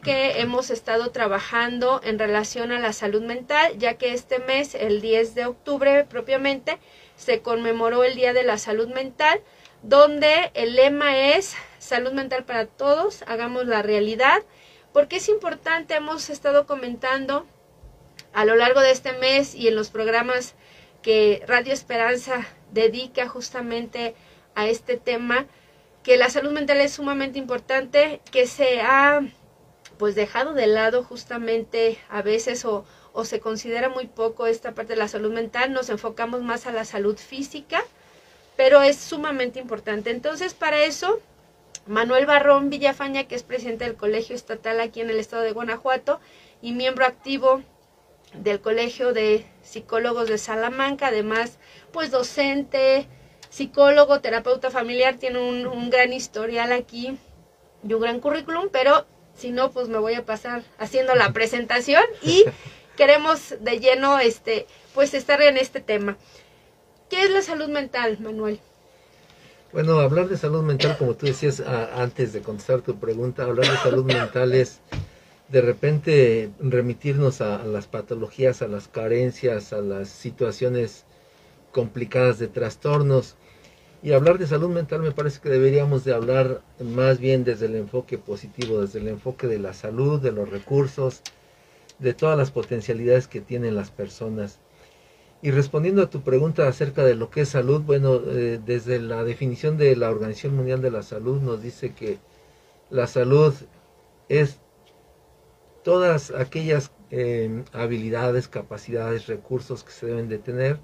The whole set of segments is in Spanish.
que hemos estado trabajando en relación a la salud mental, ya que este mes, el 10 de octubre propiamente, se conmemoró el Día de la Salud Mental, donde el lema es salud mental para todos, hagamos la realidad, porque es importante, hemos estado comentando a lo largo de este mes y en los programas que Radio Esperanza dedica justamente a este tema, que la salud mental es sumamente importante, que se ha pues dejado de lado justamente a veces o, se considera muy poco esta parte de la salud mental, nos enfocamos más a la salud física, pero es sumamente importante. Entonces, para eso, Manuel Barrón Villafaña, que es presidente del Colegio Estatal aquí en el estado de Guanajuato y miembro activo del Colegio de Psicólogos de Salamanca, además, pues docente, psicólogo, terapeuta familiar, tiene un, gran historial aquí y un gran currículum, pero si no, pues me voy a pasar haciendo la presentación y queremos de lleno, este, pues estar en este tema. ¿Qué es la salud mental, Manuel? Bueno, hablar de salud mental, como tú decías antes de contestar tu pregunta, hablar de salud mental es de repente remitirnos a, las patologías, a las carencias, a las situaciones complicadas de trastornos y hablar de salud mental me parece que deberíamos de hablar más bien desde el enfoque positivo, desde el enfoque de la salud, de los recursos, de todas las potencialidades que tienen las personas. Y respondiendo a tu pregunta acerca de lo que es salud, bueno, eh, desde la definición de la Organización Mundial de la Salud nos dice que la salud es todas aquellas eh, habilidades, capacidades, recursos que se deben de tener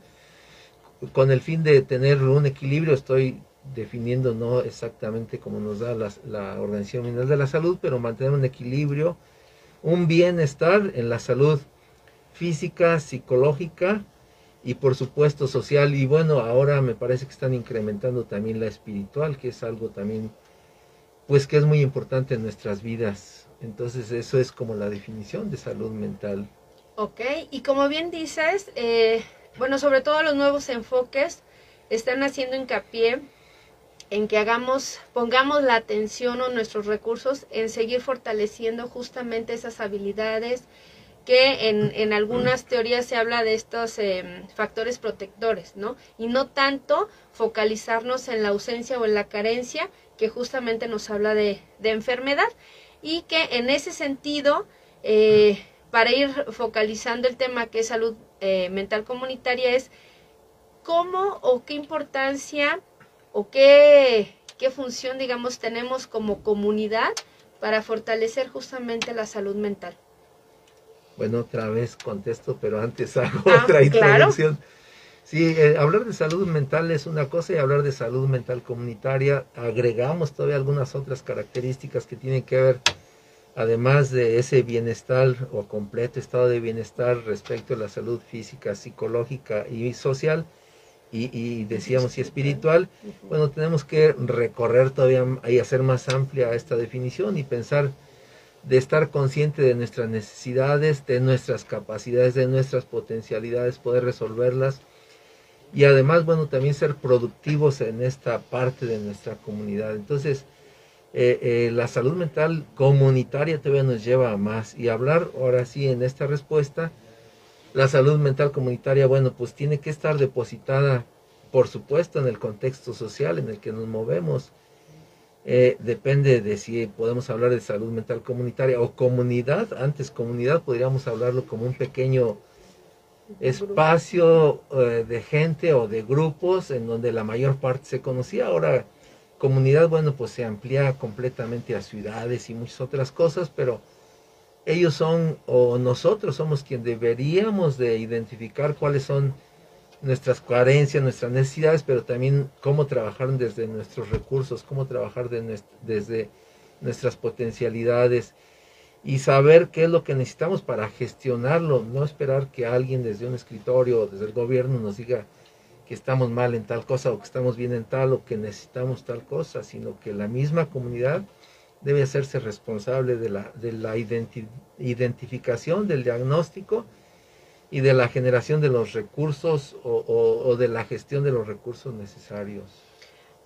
con el fin de tener un equilibrio, estoy definiendo no exactamente como nos da la, Organización Mundial de la Salud, pero mantener un equilibrio, un bienestar en la salud física, psicológica y por supuesto social. Y bueno, ahora me parece que están incrementando también la espiritual, que es algo también, pues que es muy importante en nuestras vidas. Entonces eso es como la definición de salud mental. Ok, y como bien dices, eh, bueno, sobre todo los nuevos enfoques están haciendo hincapié en que hagamos, pongamos la atención o nuestros recursos en seguir fortaleciendo justamente esas habilidades que en, en algunas teorías se habla de estos em, factores protectores, ¿no? Y no tanto focalizarnos en la ausencia o en la carencia, que justamente nos habla de, de enfermedad, y que en ese sentido, eh, para ir focalizando el tema que es salud eh, mental comunitaria es cómo o qué importancia o qué, qué función, digamos, tenemos como comunidad para fortalecer justamente la salud mental. Bueno, otra vez contesto, pero antes hago ah, otra introducción. Sí, eh, hablar de salud mental es una cosa y hablar de salud mental comunitaria agregamos todavía algunas otras características que tienen que ver además de ese bienestar o completo estado de bienestar respecto a la salud física, psicológica y social, y, decíamos y espiritual, bueno, tenemos que recorrer todavía y hacer más amplia esta definición y pensar de estar consciente de nuestras necesidades, de nuestras capacidades, de nuestras potencialidades, poder resolverlas y además, bueno, también ser productivos en esta parte de nuestra comunidad. Entonces, eh, eh, la salud mental comunitaria todavía nos lleva a más. Y hablar ahora sí en esta respuesta, la salud mental comunitaria, bueno, pues tiene que estar depositada, por supuesto, en el contexto social en el que nos movemos. Eh, depende de si podemos hablar de salud mental comunitaria o comunidad. Antes comunidad podríamos hablarlo como un pequeño espacio de gente o de grupos en donde la mayor parte se conocía. Ahora comunidad, bueno, pues se amplía completamente a ciudades y muchas otras cosas, pero ellos son o nosotros somos quien deberíamos de identificar cuáles son nuestras carencias, nuestras necesidades, pero también cómo trabajar desde nuestros recursos, cómo trabajar desde nuestras potencialidades y saber qué es lo que necesitamos para gestionarlo, no esperar que alguien desde un escritorio o desde el gobierno nos diga que estamos mal en tal cosa o que estamos bien en tal o que necesitamos tal cosa, sino que la misma comunidad debe hacerse responsable de la, de la identificación, del diagnóstico y de la generación de los recursos o, de la gestión de los recursos necesarios.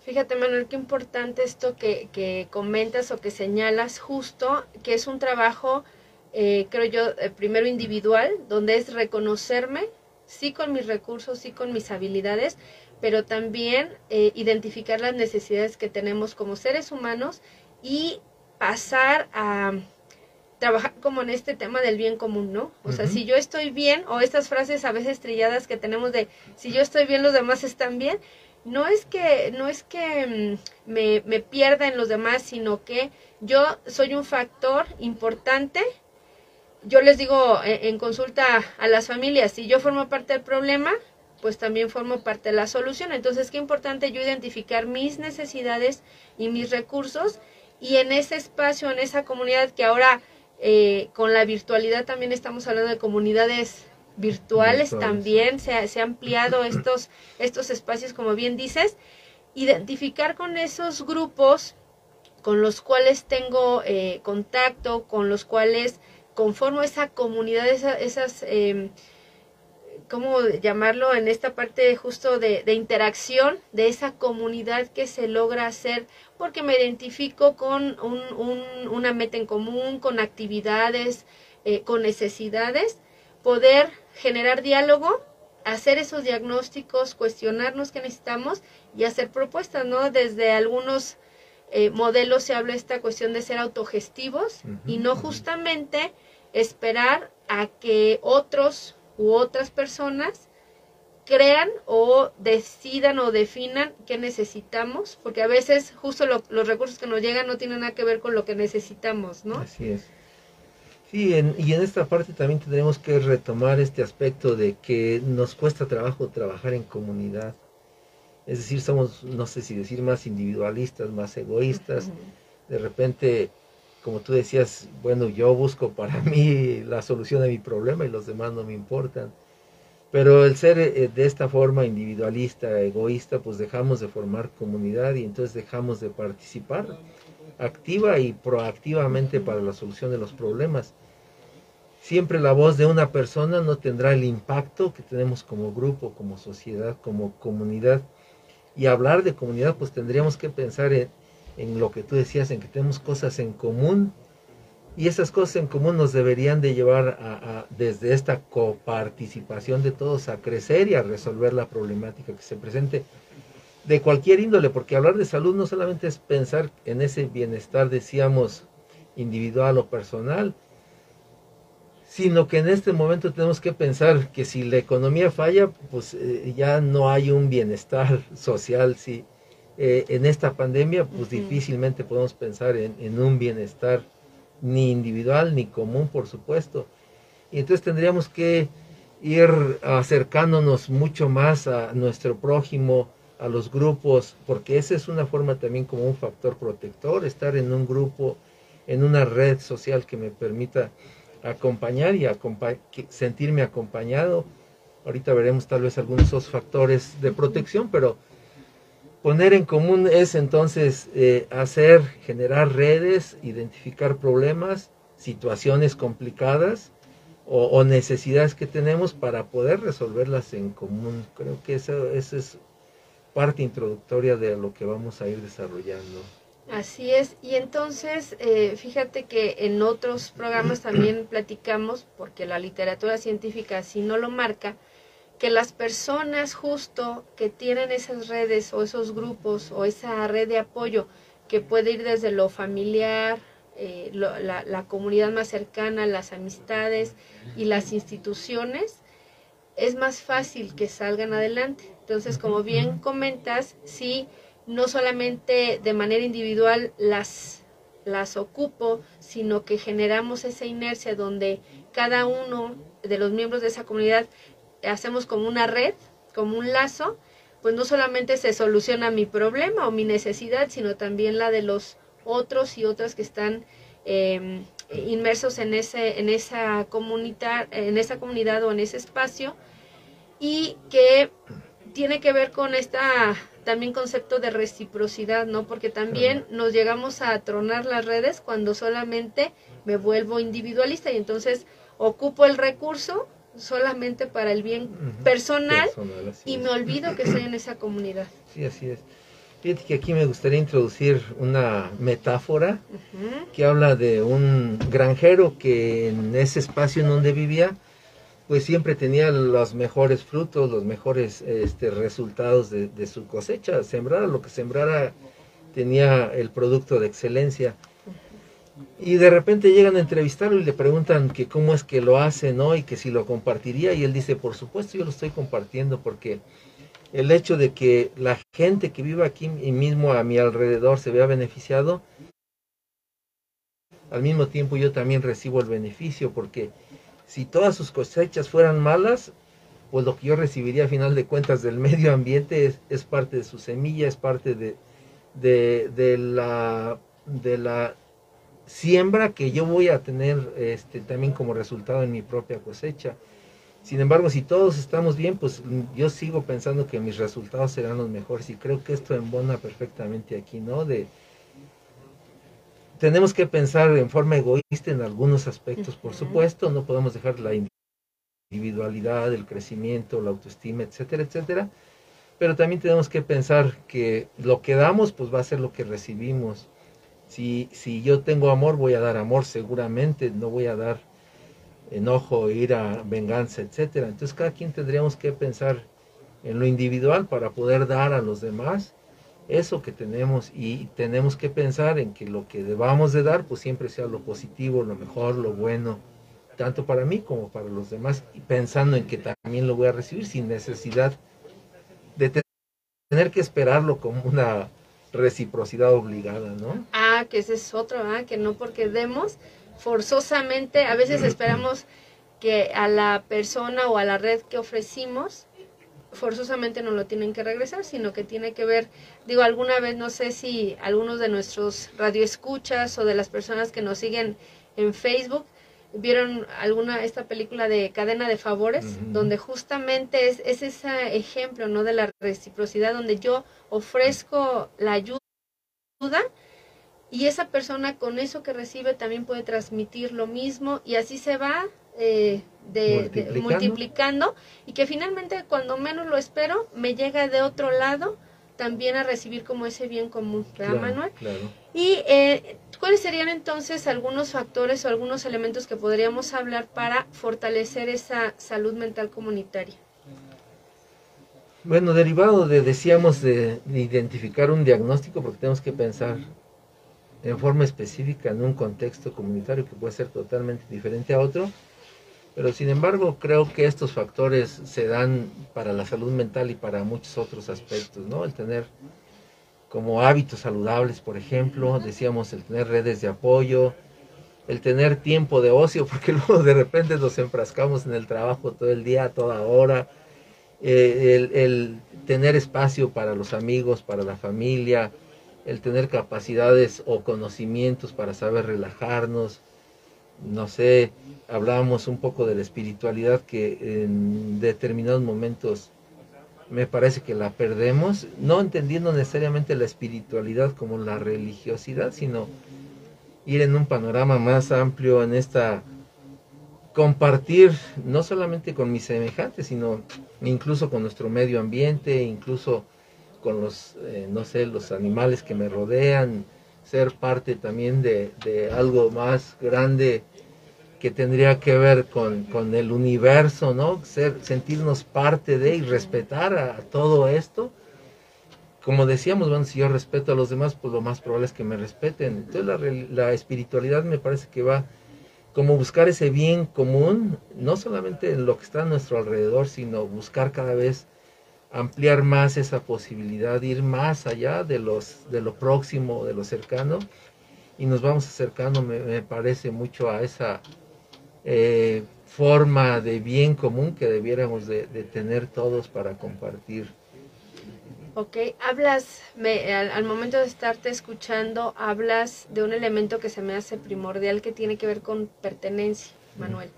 Fíjate, Manuel, qué importante esto que, que comentas o que señalas justo, que es un trabajo, eh, creo yo, eh, primero individual, donde es reconocerme, sí con mis recursos, sí con mis habilidades, pero también eh, identificar las necesidades que tenemos como seres humanos y pasar a trabajar como en este tema del bien común, ¿no? O sea, si yo estoy bien, o estas frases a veces trilladas que tenemos de si yo estoy bien, los demás están bien, no es que, no es que mm, me, me pierda en los demás, sino que yo soy un factor importante. Yo les digo en, en consulta a las familias, si yo formo parte del problema, pues también formo parte de la solución. Entonces, qué importante yo identificar mis necesidades y mis recursos y en ese espacio, en esa comunidad que ahora eh, con la virtualidad también estamos hablando de comunidades virtuales, también se, se ha ampliado estos, estos espacios, como bien dices, identificar con esos grupos con los cuales tengo eh, contacto, con los cuales conformo esa comunidad, esas... Eh, ¿cómo llamarlo? En esta parte justo de, de, interacción, de esa comunidad que se logra hacer, porque me identifico con un, un, una meta en común, con actividades, eh, con necesidades, poder generar diálogo, hacer esos diagnósticos, cuestionarnos qué necesitamos y hacer propuestas, ¿no? Desde algunos eh, modelos se habla esta cuestión de ser autogestivos uh -huh, y no justamente uh -huh. Esperar a que otros u otras personas crean o decidan o definan qué necesitamos, porque a veces justo lo, los recursos que nos llegan no tienen nada que ver con lo que necesitamos, ¿no? Así es. Sí, en, y en esta parte también tendremos que retomar este aspecto de que nos cuesta trabajo trabajar en comunidad. Es decir, somos, no sé si decir, más individualistas, más egoístas. Uh -huh. De repente, como tú decías, bueno, yo busco para mí la solución a mi problema y los demás no me importan. Pero el ser eh, de esta forma individualista, egoísta, pues dejamos de formar comunidad y entonces dejamos de participar activa y proactivamente para la solución de los problemas. Siempre la voz de una persona no tendrá el impacto que tenemos como grupo, como sociedad, como comunidad. Y hablar de comunidad, pues tendríamos que pensar en, en lo que tú decías, en que tenemos cosas en común y esas cosas en común nos deberían de llevar a, desde esta coparticipación de todos a crecer y a resolver la problemática que se presente de cualquier índole, porque hablar de salud no solamente es pensar en ese bienestar, decíamos, individual o personal, sino que en este momento tenemos que pensar que si la economía falla, pues eh, ya no hay un bienestar social, si eh, en esta pandemia, pues uh -huh. difícilmente podemos pensar en, en un bienestar ni individual ni común, por supuesto. Y entonces tendríamos que ir acercándonos mucho más a nuestro prójimo, a los grupos, porque esa es una forma también como un factor protector, estar en un grupo, en una red social que me permita acompañar y acompa sentirme acompañado. Ahorita veremos tal vez algunos de esos factores de protección, pero poner en común es entonces eh, hacer, generar redes, identificar problemas, situaciones complicadas o, necesidades que tenemos para poder resolverlas en común. Creo que eso, eso es parte introductoria de lo que vamos a ir desarrollando. Así es, y entonces eh, fíjate que en otros programas también platicamos, porque la literatura científica así no lo marca, que las personas justo que tienen esas redes o esos grupos o esa red de apoyo que puede ir desde lo familiar, eh, lo, la, la comunidad más cercana, las amistades y las instituciones, es más fácil que salgan adelante. Entonces, como bien comentas, sí, no solamente de manera individual las, las ocupo, sino que generamos esa inercia donde cada uno de los miembros de esa comunidad hacemos como una red, como un lazo, pues no solamente se soluciona mi problema o mi necesidad, sino también la de los otros y otras que están eh, inmersos en ese en esa comunidad en esa comunidad o en ese espacio y que tiene que ver con esta también concepto de reciprocidad, ¿no? Porque también nos llegamos a tronar las redes cuando solamente me vuelvo individualista y entonces ocupo el recurso solamente para el bien personal, personal y me olvido que estoy en esa comunidad. Sí, así es. Fíjate que aquí me gustaría introducir una metáfora que habla de un granjero que en ese espacio en donde vivía, pues siempre tenía los mejores frutos, los mejores este, resultados de, de, su cosecha. Sembrara lo que sembrara tenía el producto de excelencia. Y de repente llegan a entrevistarlo y le preguntan que cómo es que lo hace, ¿no? Y que si lo compartiría. Y él dice, por supuesto, yo lo estoy compartiendo porque el hecho de que la gente que vive aquí y mismo a mi alrededor se vea beneficiado, al mismo tiempo yo también recibo el beneficio, porque si todas sus cosechas fueran malas, pues lo que yo recibiría a final de cuentas del medio ambiente es, parte de su semilla, es parte de, de, la, de la siembra que yo voy a tener este, también como resultado en mi propia cosecha. Sin embargo, si todos estamos bien, pues yo sigo pensando que mis resultados serán los mejores y creo que esto embona perfectamente aquí, ¿no? De tenemos que pensar en forma egoísta en algunos aspectos, por supuesto, no podemos dejar la individualidad, el crecimiento, la autoestima, etcétera, etcétera, pero también tenemos que pensar que lo que damos, pues va a ser lo que recibimos. Si, si yo tengo amor, voy a dar amor seguramente, no voy a dar enojo, ira, venganza, etcétera. Entonces cada quien tendríamos que pensar en lo individual para poder dar a los demás eso que tenemos y tenemos que pensar en que lo que debamos de dar pues siempre sea lo positivo, lo mejor, lo bueno, tanto para mí como para los demás y pensando en que también lo voy a recibir sin necesidad de tener que esperarlo como una reciprocidad obligada, ¿no? Que ese es otro, ¿ah? que no porque demos forzosamente, a veces esperamos que a la persona o a la red que ofrecimos forzosamente no lo tienen que regresar, sino que tiene que ver, digo, alguna vez no sé si algunos de nuestros radioescuchas o de las personas que nos siguen en Facebook vieron alguna esta película de cadena de favores donde justamente es, es ese ejemplo no de la reciprocidad donde yo ofrezco la ayuda y esa persona con eso que recibe también puede transmitir lo mismo y así se va eh, de, multiplicando. y que finalmente cuando menos lo espero me llega de otro lado también a recibir como ese bien común, ¿verdad, Manuel? Y eh, cuáles serían entonces algunos factores o algunos elementos que podríamos hablar para fortalecer esa salud mental comunitaria. Bueno, derivado de, decíamos, de identificar un diagnóstico, porque tenemos que pensar en forma específica en un contexto comunitario que puede ser totalmente diferente a otro, pero sin embargo creo que estos factores se dan para la salud mental y para muchos otros aspectos, ¿no? El tener como hábitos saludables, por ejemplo, decíamos el tener redes de apoyo, el tener tiempo de ocio, porque luego de repente nos enfrascamos en el trabajo todo el día, toda hora, eh, el, el tener espacio para los amigos, para la familia, el tener capacidades o conocimientos para saber relajarnos. No sé, hablábamos un poco de la espiritualidad que en determinados momentos me parece que la perdemos, no entendiendo necesariamente la espiritualidad como la religiosidad, sino ir en un panorama más amplio en esta compartir no solamente con mis semejantes, sino incluso con nuestro medio ambiente, incluso con los, eh, no sé, los animales que me rodean, ser parte también de, algo más grande que tendría que ver con, el universo, ¿no? Ser, sentirnos parte de y respetar a, todo esto. Como decíamos, bueno, si yo respeto a los demás, pues lo más probable es que me respeten. Entonces la, la espiritualidad me parece que va como buscar ese bien común, no solamente en lo que está a nuestro alrededor, sino buscar cada vez ampliar más esa posibilidad, ir más allá de, los, de lo próximo, de lo cercano, y nos vamos acercando, me, parece, mucho a esa eh, forma de bien común que debiéramos de, tener todos para compartir. Ok, hablas, al, momento de estarte escuchando, hablas de un elemento que se me hace primordial que tiene que ver con pertenencia, Manuel.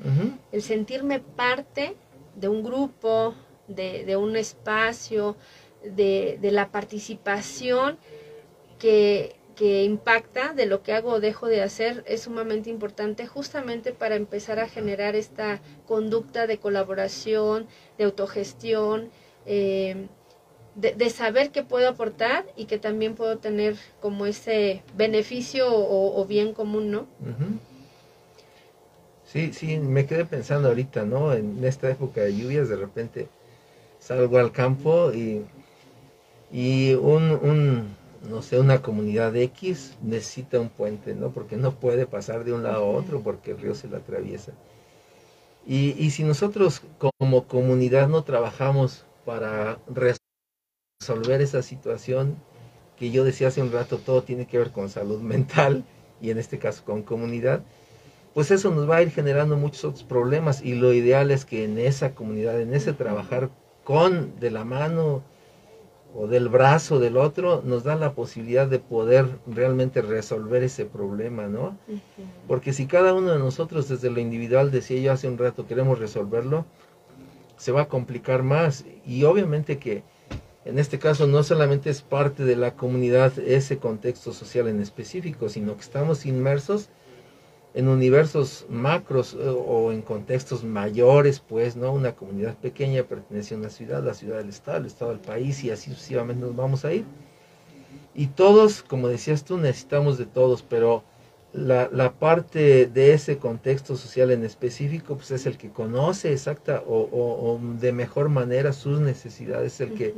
El sentirme parte de un grupo, de, un espacio, de, la participación que, que impacta de lo que hago o dejo de hacer es sumamente importante justamente para empezar a generar esta conducta de colaboración, de autogestión, eh, de, saber que puedo aportar y que también puedo tener como ese beneficio o, bien común, ¿no? Sí, sí, me quedé pensando ahorita, ¿no? En esta época de lluvias, de repente salgo al campo y, y un, un, no sé, una comunidad X necesita un puente, ¿no? Porque no puede pasar de un lado a otro porque el río se la atraviesa. Y, y si nosotros como comunidad no trabajamos para resolver esa situación, que yo decía hace un rato, todo tiene que ver con salud mental y en este caso con comunidad, pues eso nos va a ir generando muchos otros problemas y lo ideal es que en esa comunidad, en ese trabajar con de la mano o del brazo del otro, nos da la posibilidad de poder realmente resolver ese problema, ¿no? Porque si cada uno de nosotros desde lo individual, decía yo hace un rato, queremos resolverlo, se va a complicar más y obviamente que en este caso no solamente es parte de la comunidad ese contexto social en específico, sino que estamos inmersos en universos macros eh, o en contextos mayores, pues, ¿no? Una comunidad pequeña pertenece a una ciudad, la ciudad del estado, el estado del país y así sucesivamente nos vamos a ir. Y todos, como decías tú, necesitamos de todos, pero la, la parte de ese contexto social en específico, pues es el que conoce exacta o, o, de mejor manera sus necesidades, el que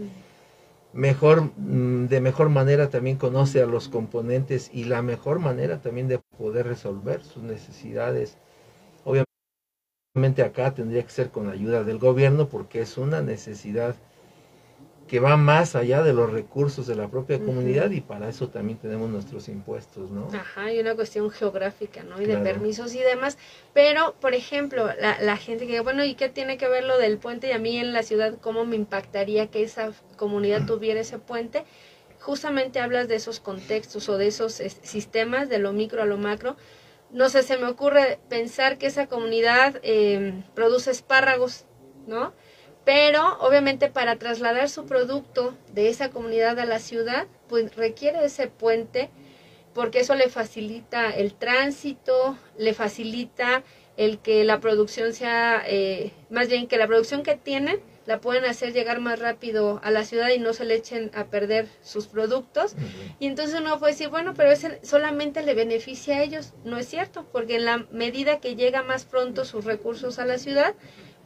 mejor, mm, de mejor manera también conoce a los componentes y la mejor manera también de poder resolver sus necesidades. Obviamente acá tendría que ser con ayuda del gobierno porque es una necesidad que va más allá de los recursos de la propia comunidad y para eso también tenemos nuestros impuestos, ¿no? Ajá, y una cuestión geográfica, ¿no? Y de permisos y demás. Pero, por ejemplo, la, la gente que, bueno, ¿y qué tiene que ver lo del puente? Y a mí en la ciudad, ¿cómo me impactaría que esa comunidad tuviera ese puente? Justamente hablas de esos contextos o de esos sistemas, de lo micro a lo macro. No sé, se me ocurre pensar que esa comunidad eh, produce espárragos, ¿no? Pero obviamente para trasladar su producto de esa comunidad a la ciudad, pues requiere ese puente porque eso le facilita el tránsito, le facilita el que la producción sea, eh, más bien que la producción que tienen la pueden hacer llegar más rápido a la ciudad y no se le echen a perder sus productos. Y entonces uno puede decir, bueno, pero ese solamente le beneficia a ellos. No es cierto, porque en la medida que llega más pronto sus recursos a la ciudad,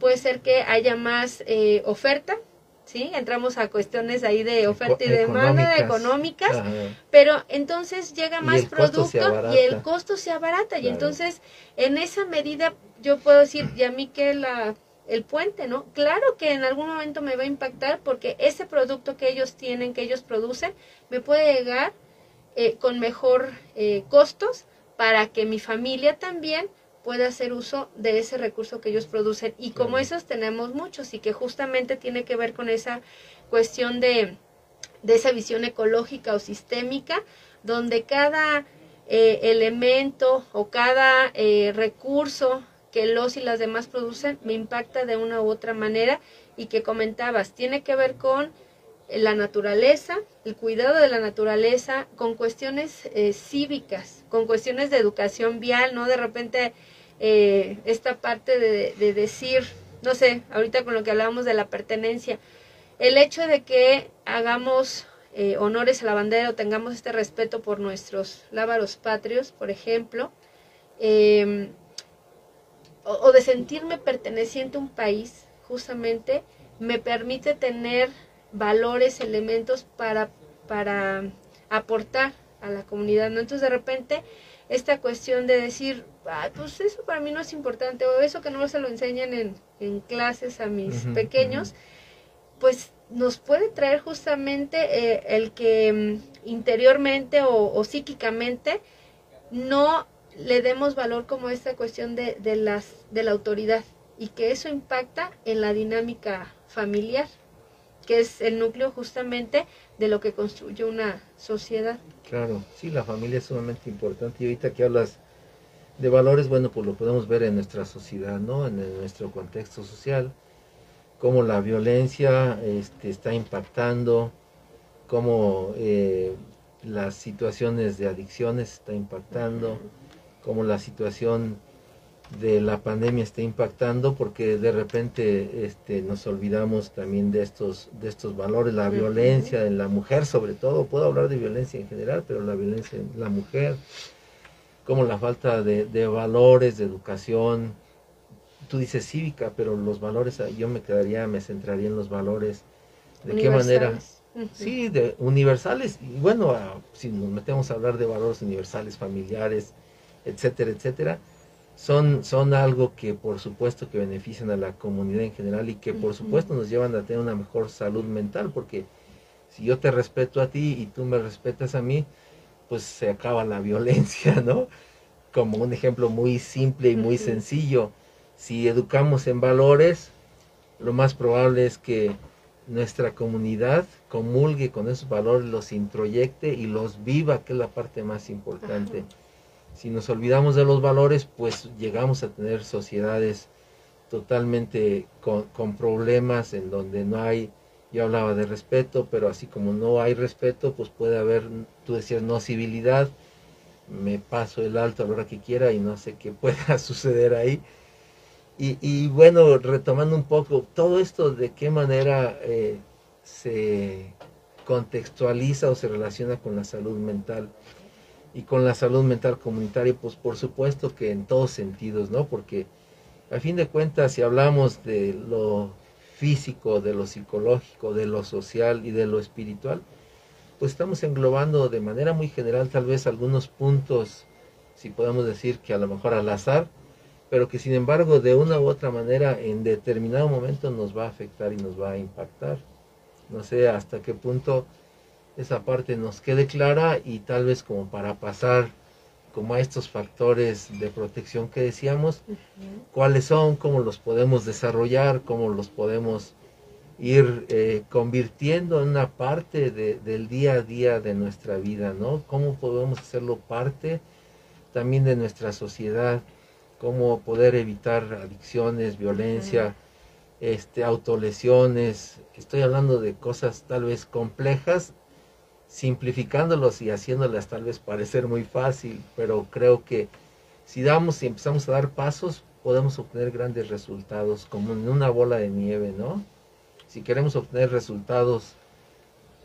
puede ser que haya más eh, oferta, ¿sí? Entramos a cuestiones ahí de oferta y demanda económicas, pero entonces llega más producto y el costo se abarata. Y entonces, en esa medida, yo puedo decir, y a mí que la el puente, ¿no? Claro que en algún momento me va a impactar porque ese producto que ellos tienen, que ellos producen, me puede llegar eh, con mejor eh, costos para que mi familia también pueda hacer uso de ese recurso que ellos producen. Y como esos tenemos muchos y que justamente tiene que ver con esa cuestión de, de esa visión ecológica o sistémica, donde cada eh, elemento o cada eh, recurso que los y las demás producen me impacta de una u otra manera y que comentabas, tiene que ver con la naturaleza, el cuidado de la naturaleza, con cuestiones eh, cívicas, con cuestiones de educación vial, ¿no? De repente eh, esta parte de, decir, no sé, ahorita con lo que hablábamos de la pertenencia, el hecho de que hagamos eh, honores a la bandera o tengamos este respeto por nuestros lábaros patrios, por ejemplo, em, o, o, de sentirme perteneciente a un país, justamente, me permite tener valores, elementos para, para aportar a la comunidad, ¿no? Entonces de repente esta cuestión de decir, ah, pues eso para mí no es importante, o eso que no se lo enseñan en, en clases a mis pequeños, pues nos puede traer justamente eh, el que mm, interiormente o, o, psíquicamente no le demos valor como esta cuestión de, de, las, de la autoridad y que eso impacta en la dinámica familiar que es el núcleo justamente de lo que construye una sociedad. Claro, sí, la familia es sumamente importante y ahorita que hablas de valores, bueno, pues lo podemos ver en nuestra sociedad, ¿no? En, nuestro contexto social, cómo la violencia este, está impactando, cómo eh, las situaciones de adicciones está impactando, cómo la situación de la pandemia está impactando porque de repente este, nos olvidamos también de estos, de estos valores, la violencia en la mujer sobre todo, puedo hablar de violencia en general, pero la violencia en la mujer, como la falta de, de valores, de educación, tú dices cívica, pero los valores, yo me quedaría, me centraría en los valores, de qué manera, sí, de universales, y bueno, si nos metemos a hablar de valores universales, familiares, etcétera, etcétera, son, son algo que por supuesto que benefician a la comunidad en general y que por supuesto nos llevan a tener una mejor salud mental, porque si yo te respeto a ti y tú me respetas a mí, pues se acaba la violencia, ¿no? Como un ejemplo muy simple y muy sencillo. Si educamos en valores, lo más probable es que nuestra comunidad comulgue con esos valores, los introyecte y los viva, que es la parte más importante. Si nos olvidamos de los valores, pues llegamos a tener sociedades totalmente con, problemas en donde no hay, yo hablaba de respeto, pero así como no hay respeto, pues puede haber, tú decías, no civilidad, me paso el alto a la hora que quiera y no sé qué pueda suceder ahí. Y, bueno, retomando un poco, todo esto de qué manera eh, se contextualiza o se relaciona con la salud mental y con la salud mental comunitaria, pues por supuesto que en todos sentidos, ¿no? Porque a fin de cuentas, si hablamos de lo físico, de lo psicológico, de lo social y de lo espiritual, pues estamos englobando de manera muy general tal vez algunos puntos, si podemos decir que a lo mejor al azar, pero que sin embargo de una u otra manera en determinado momento nos va a afectar y nos va a impactar. No sé hasta qué punto esa parte nos quede clara y tal vez como para pasar como a estos factores de protección que decíamos, cuáles son, cómo los podemos desarrollar, cómo los podemos ir eh, convirtiendo en una parte del día a día de nuestra vida, ¿no? Cómo podemos hacerlo parte también de nuestra sociedad, cómo poder evitar adicciones, violencia, este, autolesiones. Estoy hablando de cosas tal vez complejas simplificándolos y haciéndolas tal vez parecer muy fácil, pero creo que si damos y empezamos a dar pasos, podemos obtener grandes resultados, como en una bola de nieve, ¿no? Si queremos obtener resultados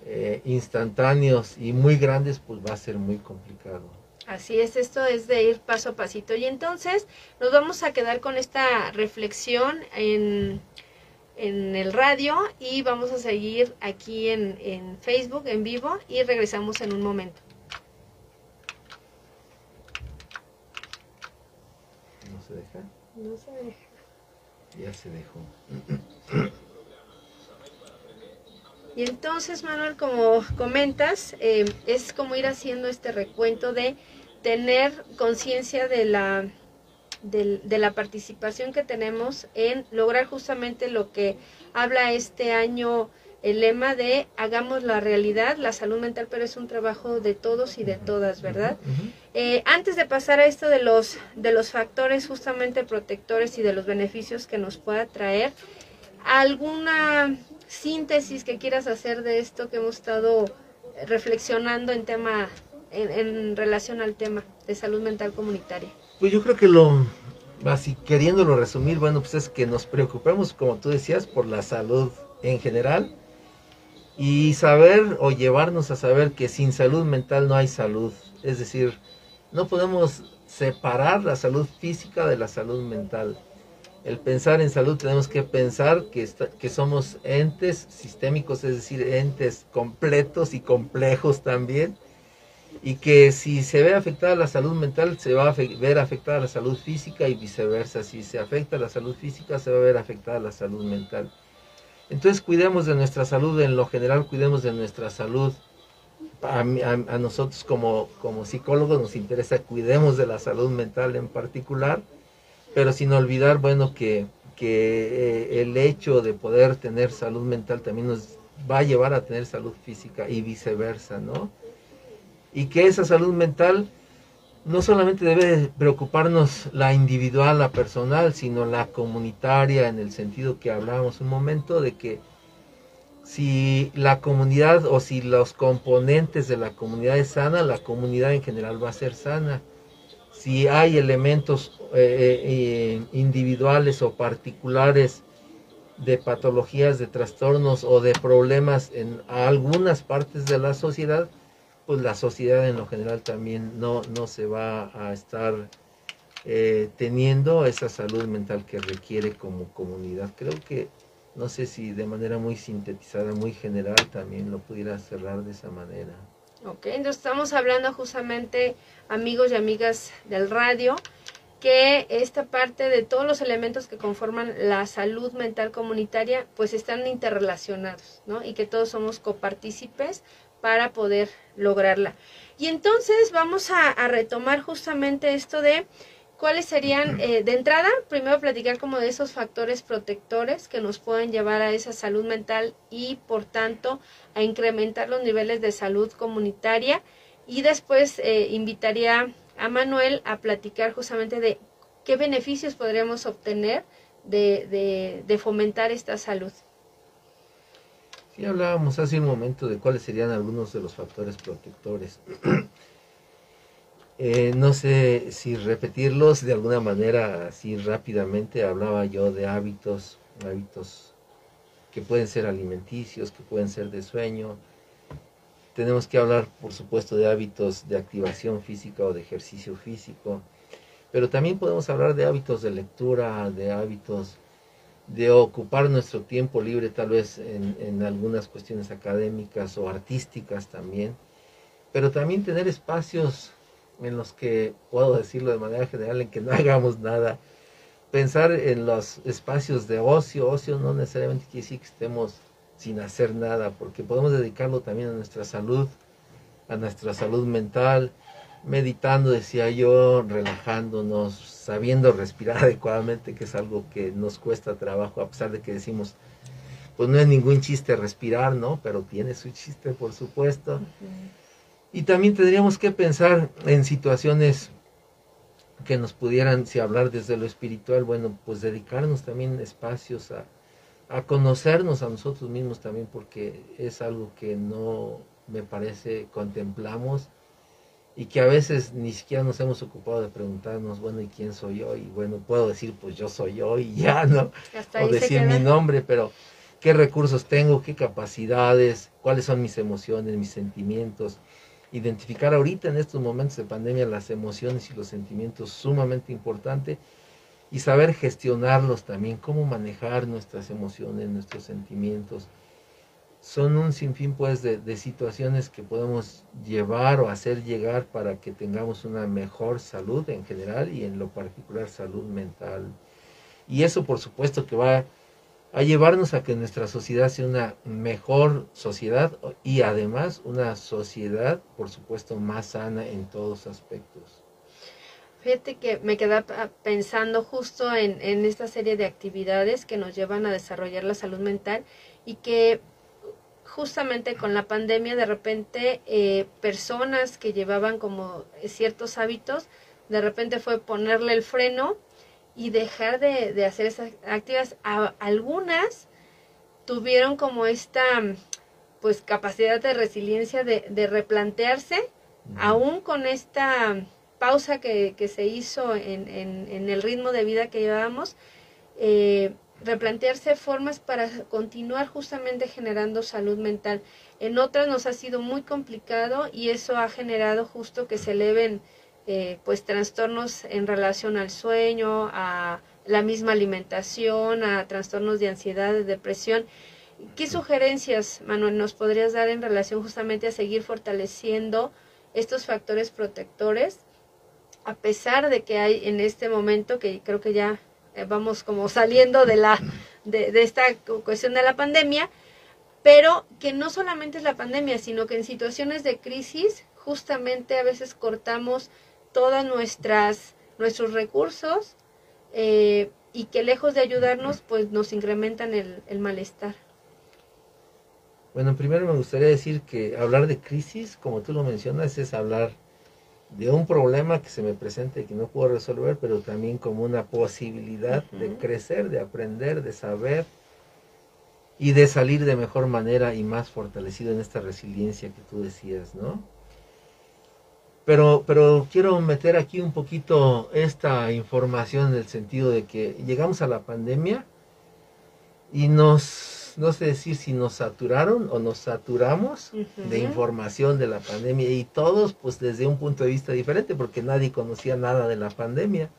eh, instantáneos y muy grandes, pues va a ser muy complicado. Así es, esto es de ir paso a pasito. Y entonces nos vamos a quedar con esta reflexión en en el radio y vamos a seguir aquí en, en Facebook en vivo y regresamos en un momento. ¿No se deja? No se deja. Ya se dejó. Y entonces, Manuel, como comentas, eh, es como ir haciendo este recuento de tener conciencia de la de, la participación que tenemos en lograr justamente lo que habla este año el lema de hagamos la realidad, la salud mental, pero es un trabajo de todos y de todas, ¿verdad? Eh, antes de pasar a esto de los, de los factores justamente protectores y de los beneficios que nos pueda traer, ¿alguna síntesis que quieras hacer de esto que hemos estado reflexionando en tema, en relación al tema de salud mental comunitaria? Pues yo creo que lo, así queriéndolo resumir, bueno, pues es que nos preocupemos, como tú decías, por la salud en general y saber o llevarnos a saber que sin salud mental no hay salud. Es decir, no podemos separar la salud física de la salud mental. El pensar en salud tenemos que pensar que, que somos entes sistémicos, es decir, entes completos y complejos también y que si se ve afectada la salud mental, se va a ver afectada la salud física y viceversa. Si se afecta la salud física, se va a ver afectada la salud mental. Entonces cuidemos de nuestra salud, en lo general cuidemos de nuestra salud. A, nosotros como, como psicólogos nos interesa, cuidemos de la salud mental en particular, pero sin olvidar, bueno, que, que eh, el hecho de poder tener salud mental también nos va a llevar a tener salud física y viceversa, ¿no? Y que esa salud mental no solamente debe preocuparnos la individual, la personal, sino la comunitaria en el sentido que hablábamos un momento de que si la comunidad o si los componentes de la comunidad es sana, la comunidad en general va a ser sana. si hay elementos eh, eh, individuales o particulares de patologías, de trastornos o de problemas en algunas partes de la sociedad, pues la sociedad en lo general también no, no se va a estar eh, teniendo esa salud mental que requiere como comunidad. Creo que, no sé si de manera muy sintetizada, muy general, también lo pudiera cerrar de esa manera. Ok, entonces estamos hablando justamente, amigos y amigas del radio, que esta parte de todos los elementos que conforman la salud mental comunitaria pues están interrelacionados, ¿no? Y que todos somos copartícipes para poder lograrla. Y entonces vamos a, retomar justamente esto de cuáles serían, eh, de entrada, primero platicar como de esos factores protectores que nos pueden llevar a esa salud mental y por tanto a incrementar los niveles de salud comunitaria y después eh, invitaría a Manuel a platicar justamente de qué beneficios podríamos obtener de, de, fomentar esta salud. Sí, hablábamos hace un momento de cuáles serían algunos de los factores protectores. Eh, no sé si repetirlos de alguna manera así rápidamente. Hablaba yo de hábitos, hábitos que pueden ser alimenticios, que pueden ser de sueño, tenemos que hablar, por supuesto, de hábitos de activación física o de ejercicio físico, pero también podemos hablar de hábitos de lectura, de hábitos de ocupar nuestro tiempo libre tal vez en, algunas cuestiones académicas o artísticas también, pero también tener espacios en los que, puedo decirlo de manera general, en que no hagamos nada. Pensar en los espacios de ocio, ocio no necesariamente quiere decir que estemos sin hacer nada, porque podemos dedicarlo también a nuestra salud, a nuestra salud mental, meditando, decía yo, relajándonos, sabiendo respirar adecuadamente, que es algo que nos cuesta trabajo, a pesar de que decimos, pues no es ningún chiste respirar, ¿no? Pero tiene su chiste, por supuesto. Y también tendríamos que pensar en situaciones que nos pudieran, si hablar desde lo espiritual, bueno, pues dedicarnos también espacios a, a conocernos a nosotros mismos también, porque es algo que no me parece contemplamos y que a veces ni siquiera nos hemos ocupado de preguntarnos, bueno, ¿y quién soy yo? Y bueno, puedo decir, pues yo soy yo y ya, ¿no? o decir mi nombre, pero ¿qué recursos tengo? ¿Qué capacidades? ¿Cuáles son mis emociones, mis sentimientos? Identificar ahorita en estos momentos de pandemia las emociones y los sentimientos sumamente importante y saber gestionarlos también, cómo manejar nuestras emociones, nuestros sentimientos. Son un sinfín pues de, de, situaciones que podemos llevar o hacer llegar para que tengamos una mejor salud en general y en lo particular salud mental. Y eso por supuesto que va a llevarnos a que nuestra sociedad sea una mejor sociedad y además una sociedad por supuesto más sana en todos aspectos. Fíjate que me queda pensando justo en, esta serie de actividades que nos llevan a desarrollar la salud mental y que justamente con la pandemia de repente eh, personas que llevaban como ciertos hábitos, de repente fue ponerle el freno y dejar de, hacer esas actividades. algunas tuvieron como esta pues capacidad de resiliencia de, replantearse, aún con esta pausa que, se hizo en, en, el ritmo de vida que llevábamos, eh, replantearse formas para continuar justamente generando salud mental. En otras nos ha sido muy complicado y eso ha generado justo que se eleven eh, pues trastornos en relación al sueño, a la misma alimentación, a trastornos de ansiedad, de depresión. ¿Qué sugerencias, Manuel, nos podrías dar en relación justamente a seguir fortaleciendo estos factores protectores a pesar de que hay en este momento, que creo que ya eh, vamos como saliendo de, la, de, esta cuestión de la pandemia, pero que no solamente es la pandemia, sino que en situaciones de crisis justamente a veces cortamos todas nuestras nuestros recursos eh, y que lejos de ayudarnos pues nos incrementan el, el malestar. Bueno, primero me gustaría decir que hablar de crisis, como tú lo mencionas, es hablar de un problema que se me presenta y que no puedo resolver, pero también como una posibilidad de crecer, de aprender, de saber y de salir de mejor manera y más fortalecido en esta resiliencia que tú decías, ¿no? Pero, pero quiero meter aquí un poquito esta información en el sentido de que llegamos a la pandemia y nos, no sé decir si nos saturaron o nos saturamos de información de la pandemia y todos pues desde un punto de vista diferente porque nadie conocía nada de la pandemia.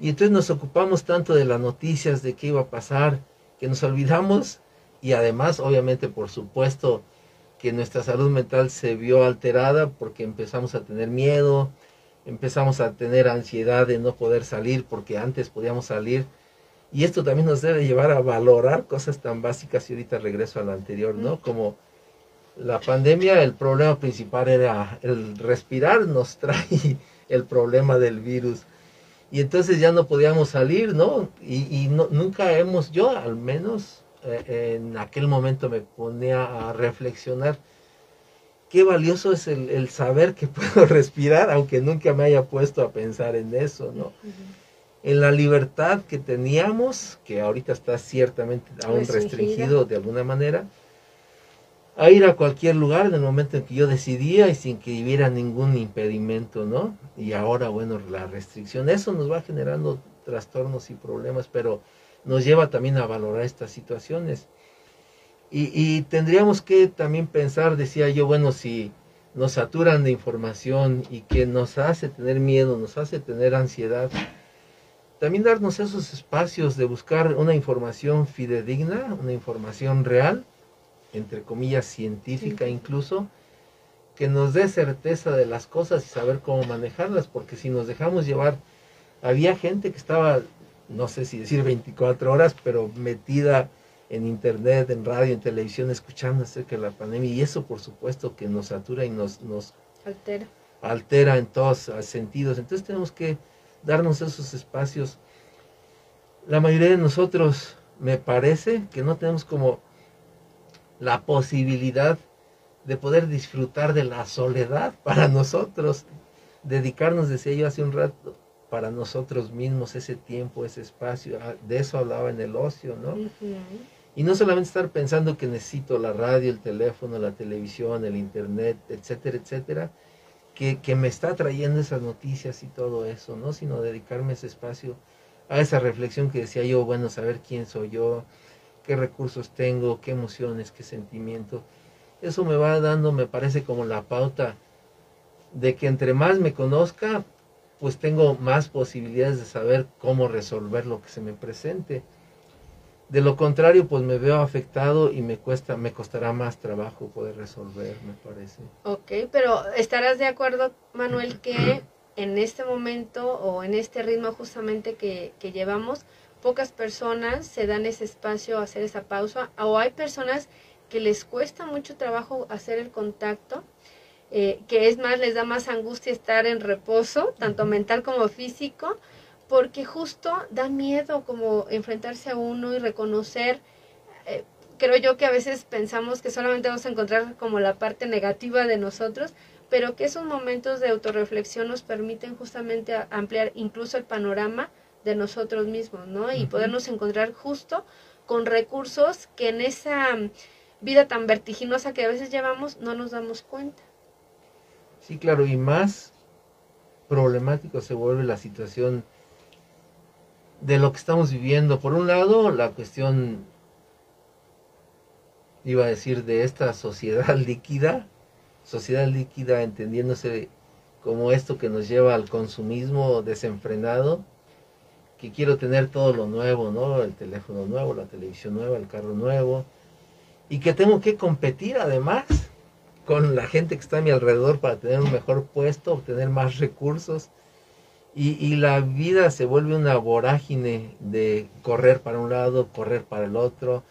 Y entonces nos ocupamos tanto de las noticias, de qué iba a pasar, que nos olvidamos y además, obviamente, por supuesto, que nuestra salud mental se vio alterada porque empezamos a tener miedo, empezamos a tener ansiedad de no poder salir porque antes podíamos salir. Y esto también nos debe llevar a valorar cosas tan básicas y ahorita regreso a lo anterior, ¿no? Como la pandemia, el problema principal era el respirar, nos trae el problema del virus y entonces ya no podíamos salir, ¿no? Y, nunca hemos, yo al menos eh, en aquel momento me ponía a reflexionar qué valioso es el, saber que puedo respirar, aunque nunca me haya puesto a pensar en eso, ¿no? En la libertad que teníamos, que ahorita está ciertamente aún restringido de alguna manera, a ir a cualquier lugar en el momento en que yo decidía y sin que hubiera ningún impedimento, ¿no? Y ahora, bueno, la restricción, eso nos va generando trastornos y problemas, pero nos lleva también a valorar estas situaciones. Y, tendríamos que también pensar, decía yo, bueno, si nos saturan de información y que nos hace tener miedo, nos hace tener ansiedad, también darnos esos espacios de buscar una información fidedigna, una información real, entre comillas, científica incluso, que nos dé certeza de las cosas y saber cómo manejarlas, porque si nos dejamos llevar, había gente que estaba, no sé si decir 24 horas, pero metida en internet, en radio, en televisión, escuchando acerca de la pandemia, y eso por supuesto que nos satura y nos, nos altera. altera en todos sentidos. Entonces tenemos que darnos esos espacios. La mayoría de nosotros, me parece, que no tenemos como la posibilidad de poder disfrutar de la soledad para nosotros, dedicarnos, decía yo hace un rato, para nosotros mismos ese tiempo, ese espacio, ah, de eso hablaba en el ocio, ¿no? Y no solamente estar pensando que necesito la radio, el teléfono, la televisión, el internet, etcétera, etcétera, que, me está trayendo esas noticias y todo eso, ¿no? Sino dedicarme ese espacio a esa reflexión que decía yo, bueno, saber quién soy yo, qué recursos tengo, qué emociones, qué sentimientos. Eso me va dando, me parece como la pauta de que entre más me conozca, pues tengo más posibilidades de saber cómo resolver lo que se me presente. De lo contrario, pues me veo afectado y me cuesta, me costará más trabajo poder resolver, me parece. Ok, pero estarás de acuerdo, Manuel, que en este momento o en este ritmo justamente que, que llevamos, pocas personas se dan ese espacio a hacer esa pausa o hay personas que les cuesta mucho trabajo hacer el contacto, eh, que es más, les da más angustia estar en reposo, tanto mental como físico, porque justo da miedo como enfrentarse a uno y reconocer, eh, creo yo que a veces pensamos que solamente vamos a encontrar como la parte negativa de nosotros, pero que esos momentos de autorreflexión nos permiten justamente ampliar incluso el panorama de nosotros mismos, ¿no? Y podernos encontrar justo con recursos que en esa vida tan vertiginosa que a veces llevamos no nos damos cuenta. Sí, claro, y más problemático se vuelve la situación de lo que estamos viviendo. Por un lado, la cuestión, iba a decir, de esta sociedad líquida, sociedad líquida entendiéndose como esto que nos lleva al consumismo desenfrenado, que quiero tener todo lo nuevo, ¿no? El teléfono nuevo, la televisión nueva, el carro nuevo. Y que tengo que competir además con la gente que está a mi alrededor para tener un mejor puesto, obtener más recursos. Y, la vida se vuelve una vorágine de correr para un lado, correr para el otro,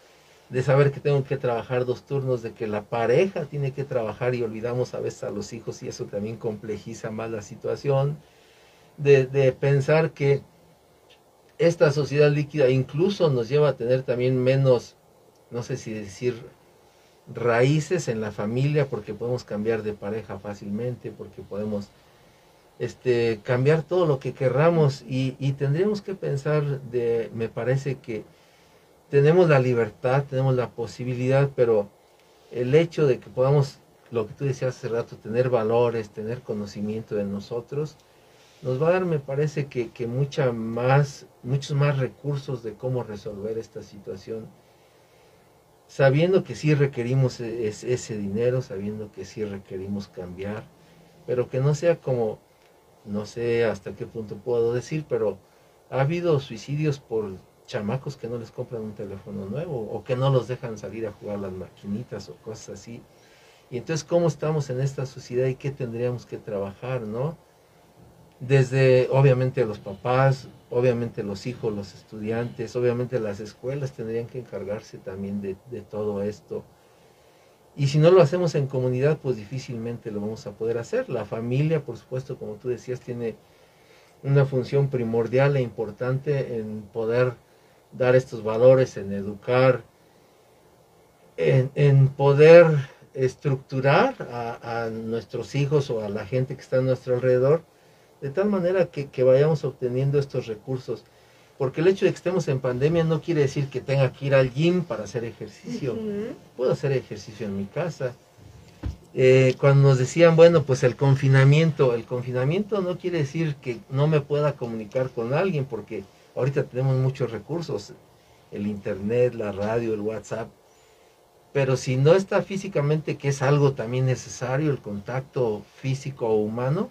de saber que tengo que trabajar dos turnos, de que la pareja tiene que trabajar y olvidamos a veces a los hijos y eso también complejiza más la situación, de, de pensar que esta sociedad líquida incluso nos lleva a tener también menos, no sé si decir, raíces en la familia, porque podemos cambiar de pareja fácilmente, porque podemos este, cambiar todo lo que querramos y, y tendríamos que pensar de, me parece que tenemos la libertad, tenemos la posibilidad, pero el hecho de que podamos lo que tú decías hace rato, tener valores, tener conocimiento de nosotros, nos va a dar, me parece, que, que mucha más, muchos más recursos de cómo resolver esta situación, sabiendo que sí requerimos e, ese dinero, sabiendo que sí requerimos cambiar, pero que no sea como, no sé hasta qué punto puedo decir, pero ha habido suicidios por chamacos que no les compran un teléfono nuevo o que no los dejan salir a jugar las maquinitas o cosas así. Y entonces, ¿cómo estamos en esta sociedad y qué tendríamos que trabajar, no? Desde, obviamente, los papás, obviamente los hijos, los estudiantes, obviamente las escuelas tendrían que encargarse también de, de todo esto. Y si no lo hacemos en comunidad, pues difícilmente lo vamos a poder hacer. La familia, por supuesto, como tú decías, tiene una función primordial e importante en poder dar estos valores, en educar, en, poder estructurar a, nuestros hijos o a la gente que está a nuestro alrededor, de tal manera que, vayamos obteniendo estos recursos. Porque el hecho de que estemos en pandemia no quiere decir que tenga que ir al gym para hacer ejercicio. Puedo hacer ejercicio en mi casa. Eh, cuando nos decían, bueno, pues el confinamiento, el confinamiento no quiere decir que no me pueda comunicar con alguien, porque Ahorita tenemos muchos recursos, el internet, la radio, el WhatsApp, pero si no está físicamente, que es algo también necesario, el contacto físico o humano,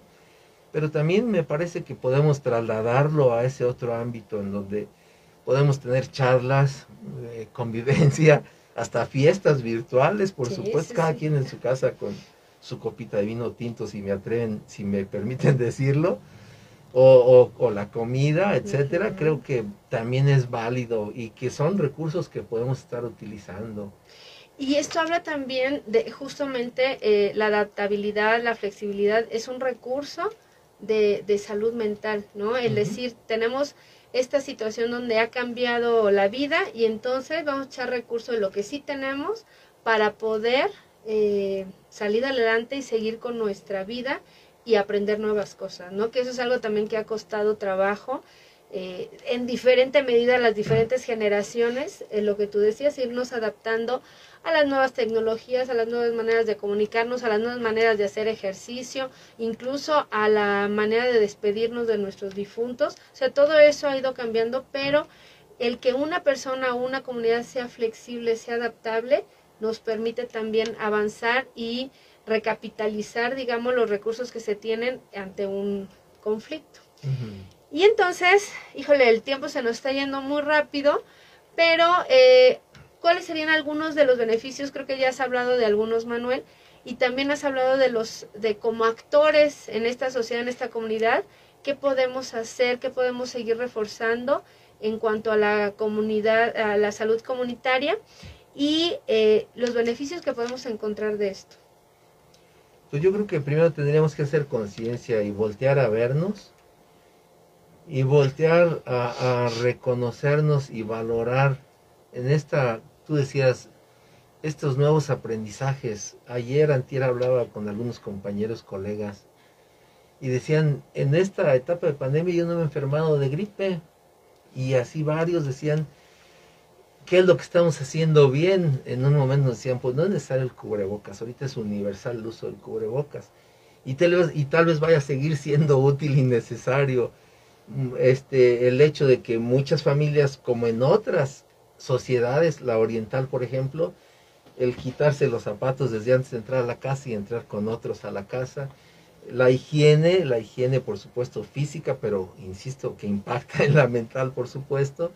pero también me parece que podemos trasladarlo a ese otro ámbito en donde podemos tener charlas, eh, convivencia, hasta fiestas virtuales, por supuesto, cada quien en su casa con su copita de vino tinto, si me atreven, si me permiten decirlo, o, o, la comida, etcétera, creo que también es válido y que son recursos que podemos estar utilizando. Y esto habla también de justamente eh, la adaptabilidad, la flexibilidad, es un recurso de, de salud mental, ¿no? Es decir, tenemos esta situación donde ha cambiado la vida y entonces vamos a echar recursos de lo que sí tenemos para poder eh, salir adelante y seguir con nuestra vida y aprender nuevas cosas, ¿no? Que eso es algo también que ha costado trabajo. Eh, en diferente medida las diferentes generaciones, en lo que tú decías, irnos adaptando a las nuevas tecnologías, a las nuevas maneras de comunicarnos, a las nuevas maneras de hacer ejercicio, incluso a la manera de despedirnos de nuestros difuntos. O sea, todo eso ha ido cambiando, pero el que una persona o una comunidad sea flexible, sea adaptable, nos permite también avanzar y recapitalizar, digamos, los recursos que se tienen ante un conflicto. Y entonces, híjole, el tiempo se nos está yendo muy rápido, pero eh, ¿cuáles serían algunos de los beneficios? Creo que ya has hablado de algunos, Manuel, y también has hablado de los, de como actores en esta sociedad, en esta comunidad, qué podemos hacer, qué podemos seguir reforzando en cuanto a la comunidad, a la salud comunitaria y eh, los beneficios que podemos encontrar de esto. Pues yo creo que primero tendríamos que hacer conciencia y voltear a vernos y voltear a, reconocernos y valorar en esta, tú decías, estos nuevos aprendizajes. Ayer, antier hablaba con algunos compañeros, colegas, y decían, en esta etapa de pandemia yo no me he enfermado de gripe. Y así varios decían, ¿Qué es lo que estamos haciendo bien? En un momento decían, pues no es necesario el cubrebocas, ahorita es universal el uso del cubrebocas. Y tal vez, y tal vez vaya a seguir siendo útil y necesario este, el hecho de que muchas familias, como en otras sociedades, la oriental por ejemplo, el quitarse los zapatos desde antes de entrar a la casa y entrar con otros a la casa, la higiene, la higiene por supuesto física, pero insisto que impacta en la mental por supuesto,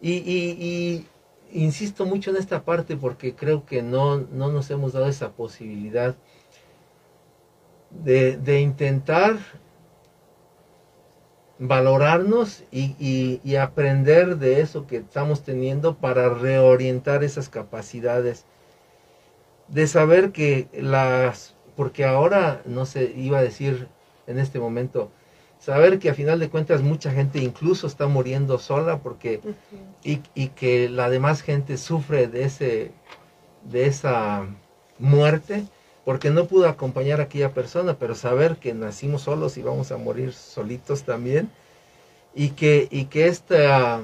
y, insisto mucho en esta parte porque creo que no, no nos hemos dado esa posibilidad de intentar valorarnos y, y, aprender de eso que estamos teniendo para reorientar esas capacidades. De saber que las, porque ahora, no se iba a decir en este momento, saber que a final de cuentas mucha gente incluso está muriendo sola porque y, y, que la demás gente sufre de ese de esa muerte porque no pudo acompañar a aquella persona pero saber que nacimos solos y vamos a morir solitos también y que y que esta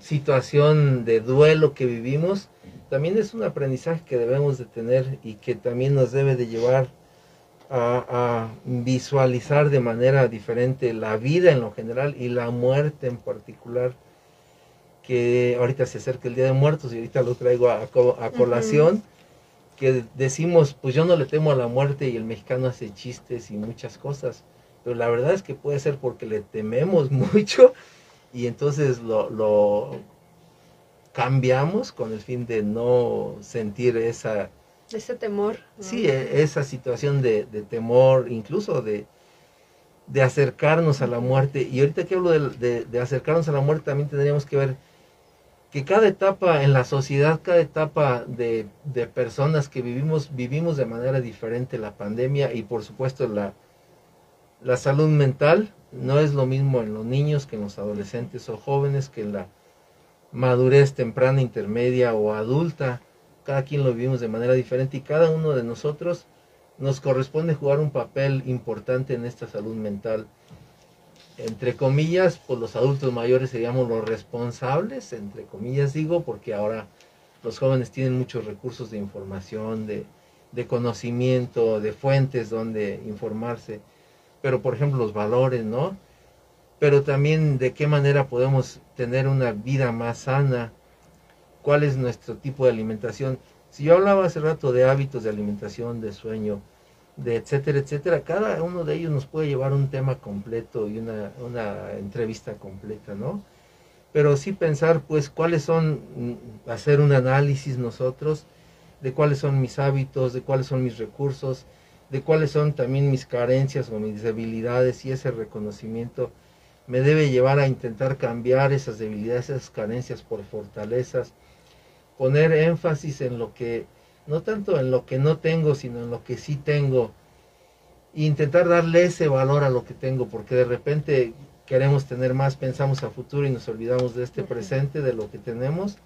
situación de duelo que vivimos también es un aprendizaje que debemos de tener y que también nos debe de llevar a, a, visualizar de manera diferente la vida en lo general y la muerte en particular, que ahorita se acerca el Día de Muertos y ahorita lo traigo a, a colación, que decimos, pues yo no le temo a la muerte y el mexicano hace chistes y muchas cosas, pero la verdad es que puede ser porque le tememos mucho y entonces lo, lo cambiamos con el fin de no sentir esa... Ese temor. Sí, e, esa situación de, de temor, incluso de, de, acercarnos a la muerte. Y ahorita que hablo de, de, acercarnos a la muerte, también tendríamos que ver que cada etapa en la sociedad, cada etapa de, personas que vivimos, vivimos de manera diferente la pandemia y por supuesto la, la salud mental no es lo mismo en los niños que en los adolescentes o jóvenes que en la madurez temprana, intermedia o adulta. Cada quien lo vivimos de manera diferente y cada uno de nosotros nos corresponde jugar un papel importante en esta salud mental. Entre comillas, pues los adultos mayores seríamos los responsables, entre comillas digo, porque ahora los jóvenes tienen muchos recursos de información, de, de conocimiento, de fuentes donde informarse. Pero por ejemplo los valores, ¿no? pero también de qué manera podemos tener una vida más sana, cuál es nuestro tipo de alimentación. Si yo hablaba hace rato de hábitos de alimentación, de sueño, de etcétera, etcétera, cada uno de ellos nos puede llevar un tema completo y una, una entrevista completa, ¿no? Pero sí pensar, pues, cuáles son, mm, hacer un análisis nosotros de cuáles son mis hábitos, de cuáles son mis recursos, de cuáles son también mis carencias o mis debilidades y ese reconocimiento me debe llevar a intentar cambiar esas debilidades, esas carencias por fortalezas, poner énfasis en lo que, no tanto en lo que no tengo, sino en lo que sí tengo, e intentar darle ese valor a lo que tengo, porque de repente queremos tener más, pensamos a futuro y nos olvidamos de este presente, de lo que tenemos,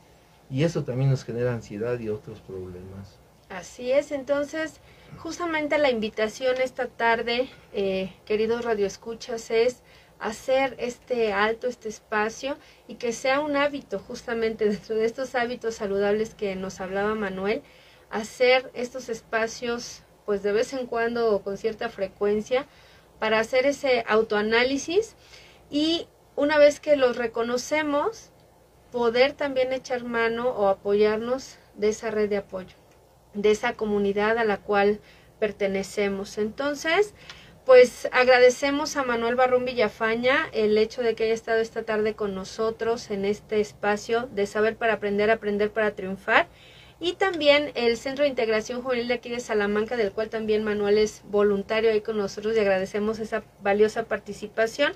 y eso también nos genera ansiedad y otros problemas. Así es, entonces justamente la invitación esta tarde, eh, queridos radioescuchas, es hacer este alto, este espacio y que sea un hábito justamente dentro de estos hábitos saludables que nos hablaba Manuel, hacer estos espacios pues de vez en cuando o con cierta frecuencia para hacer ese autoanálisis y una vez que los reconocemos, poder también echar mano o apoyarnos de esa red de apoyo, de esa comunidad a la cual pertenecemos. Entonces, pues agradecemos a Manuel Barrón Villafaña el hecho de que haya estado esta tarde con nosotros en este espacio de Saber para Aprender, Aprender para Triunfar. Y también el Centro de Integración Juvenil de aquí de Salamanca, del cual también Manuel es voluntario ahí con nosotros y agradecemos esa valiosa participación.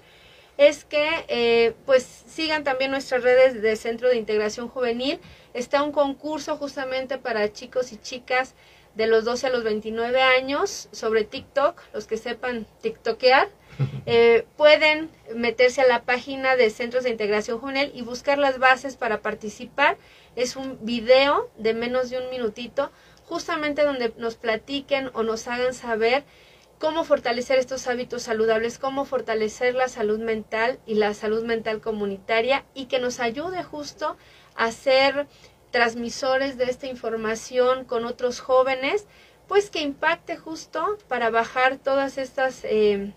Es que eh, pues sigan también nuestras redes de Centro de Integración Juvenil. Está un concurso justamente para chicos y chicas de los 12 a los 29 años sobre TikTok, los que sepan TikTokear, eh, pueden meterse a la página de Centros de Integración Juvenil y buscar las bases para participar. Es un video de menos de un minutito, justamente donde nos platiquen o nos hagan saber cómo fortalecer estos hábitos saludables, cómo fortalecer la salud mental y la salud mental comunitaria y que nos ayude justo a ser transmisores de esta información con otros jóvenes, pues que impacte justo para bajar todas estas eh,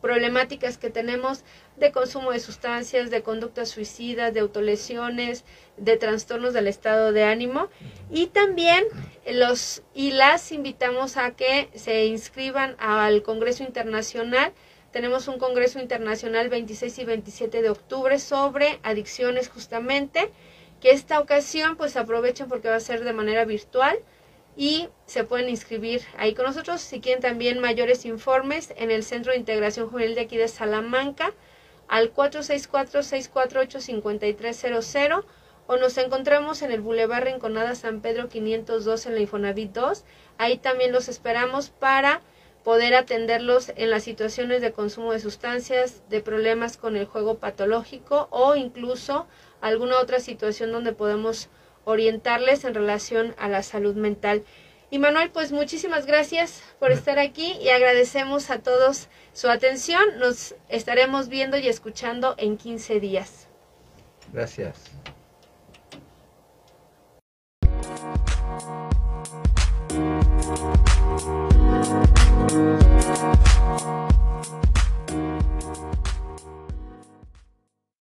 problemáticas que tenemos de consumo de sustancias, de conductas suicidas, de autolesiones, de trastornos del estado de ánimo. Y también los y las invitamos a que se inscriban al Congreso Internacional. Tenemos un Congreso Internacional 26 y 27 de octubre sobre adicciones justamente que esta ocasión pues aprovechen porque va a ser de manera virtual y se pueden inscribir ahí con nosotros si quieren también mayores informes en el Centro de Integración Juvenil de aquí de Salamanca al 464-648-5300 o nos encontramos en el Boulevard Rinconada San Pedro 502 en la Infonavit 2. Ahí también los esperamos para poder atenderlos en las situaciones de consumo de sustancias, de problemas con el juego patológico o incluso alguna otra situación donde podemos orientarles en relación a la salud mental. Y Manuel, pues muchísimas gracias por estar aquí y agradecemos a todos su atención. Nos estaremos viendo y escuchando en 15 días. Gracias.